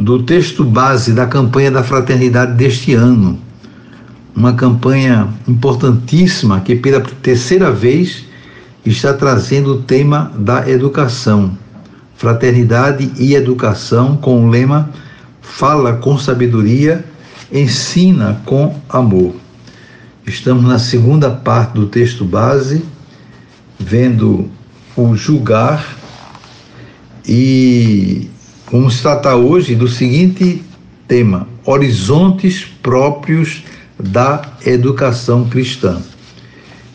do texto base da campanha da fraternidade deste ano. Uma campanha importantíssima que, pela terceira vez, está trazendo o tema da educação. Fraternidade e educação, com o lema Fala com sabedoria, ensina com amor. Estamos na segunda parte do texto base, vendo o julgar e Vamos tratar hoje do seguinte tema: horizontes próprios da educação cristã.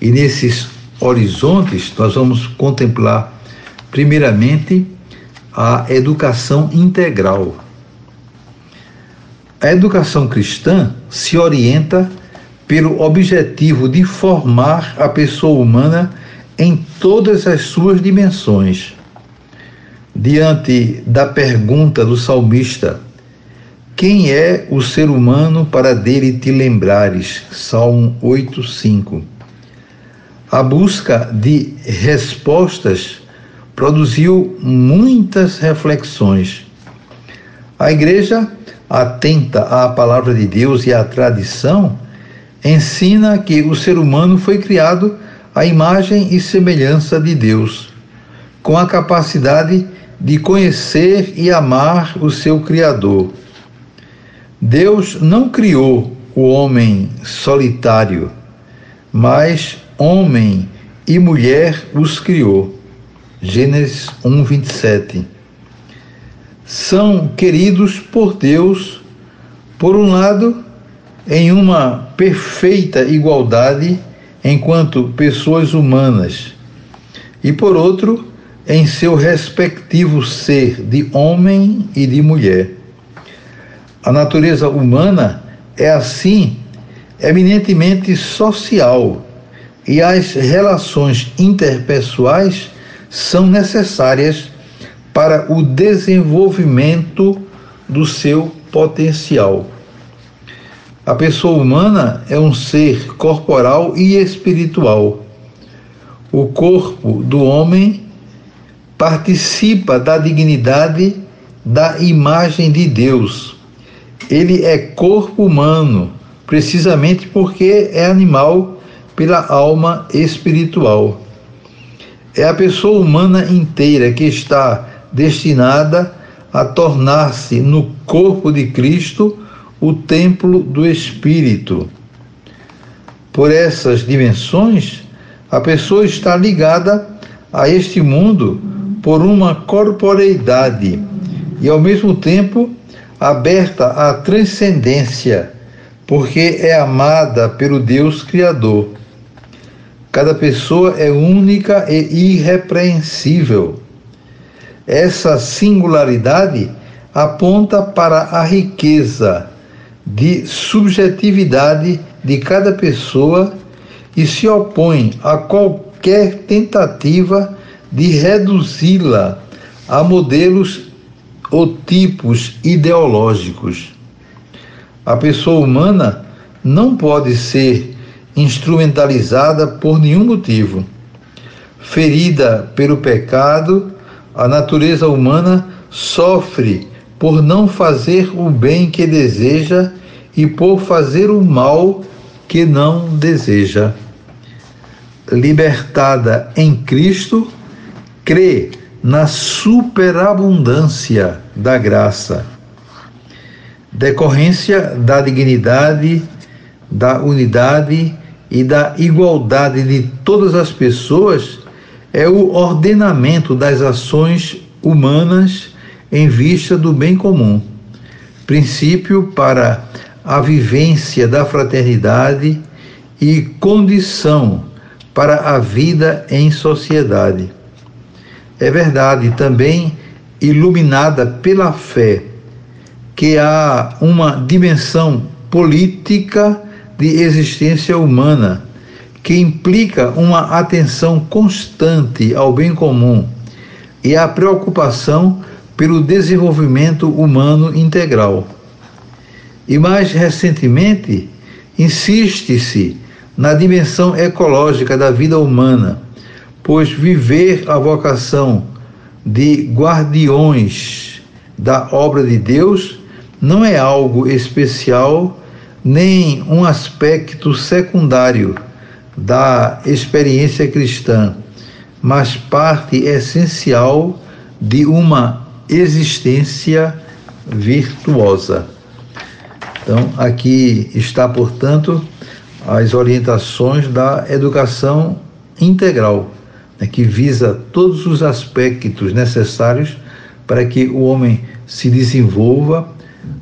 E nesses horizontes nós vamos contemplar, primeiramente, a educação integral. A educação cristã se orienta pelo objetivo de formar a pessoa humana em todas as suas dimensões diante da pergunta do salmista: Quem é o ser humano para dele te lembrares? Salmo 8:5. A busca de respostas produziu muitas reflexões. A igreja, atenta à palavra de Deus e à tradição, ensina que o ser humano foi criado à imagem e semelhança de Deus, com a capacidade de conhecer e amar o seu Criador. Deus não criou o homem solitário, mas homem e mulher os criou. Gênesis 1, 27. São queridos por Deus, por um lado, em uma perfeita igualdade enquanto pessoas humanas, e por outro, em seu respectivo ser de homem e de mulher. A natureza humana é assim eminentemente social e as relações interpessoais são necessárias para o desenvolvimento do seu potencial. A pessoa humana é um ser corporal e espiritual. O corpo do homem participa da dignidade da imagem de Deus. Ele é corpo humano, precisamente porque é animal pela alma espiritual. É a pessoa humana inteira que está destinada a tornar-se no corpo de Cristo o templo do Espírito. Por essas dimensões, a pessoa está ligada a este mundo por uma corporeidade e, ao mesmo tempo, aberta à transcendência, porque é amada pelo Deus Criador. Cada pessoa é única e irrepreensível. Essa singularidade aponta para a riqueza de subjetividade de cada pessoa e se opõe a qualquer tentativa de reduzi-la a modelos ou tipos ideológicos. A pessoa humana não pode ser instrumentalizada por nenhum motivo. Ferida pelo pecado, a natureza humana sofre por não fazer o bem que deseja e por fazer o mal que não deseja. Libertada em Cristo, crê na superabundância da graça, decorrência da dignidade, da unidade e da igualdade de todas as pessoas, é o ordenamento das ações humanas em vista do bem comum, princípio para a vivência da fraternidade e condição para a vida em sociedade é verdade, também iluminada pela fé, que há uma dimensão política de existência humana que implica uma atenção constante ao bem comum e a preocupação pelo desenvolvimento humano integral. E mais recentemente, insiste-se na dimensão ecológica da vida humana, pois viver a vocação de guardiões da obra de Deus não é algo especial nem um aspecto secundário da experiência cristã, mas parte essencial de uma existência virtuosa. Então, aqui está, portanto, as orientações da educação integral, né, que visa todos os aspectos necessários para que o homem se desenvolva,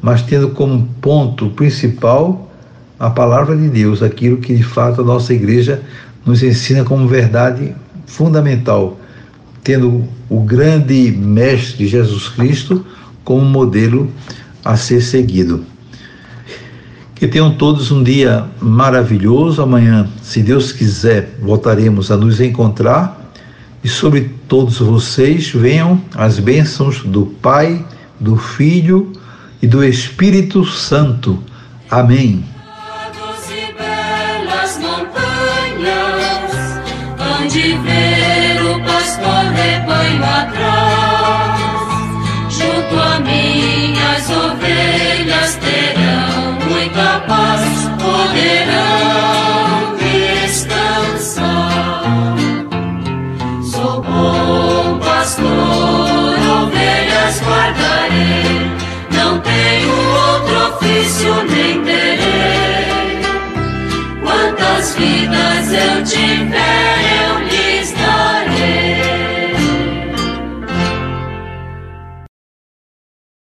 mas tendo como ponto principal a palavra de Deus, aquilo que de fato a nossa igreja nos ensina como verdade fundamental, tendo o grande mestre Jesus Cristo como modelo a ser seguido. Que tenham todos um dia maravilhoso. Amanhã, se Deus quiser, voltaremos a nos encontrar. E sobre todos vocês venham as bênçãos do Pai, do Filho e do Espírito Santo. Amém. onde nem terei.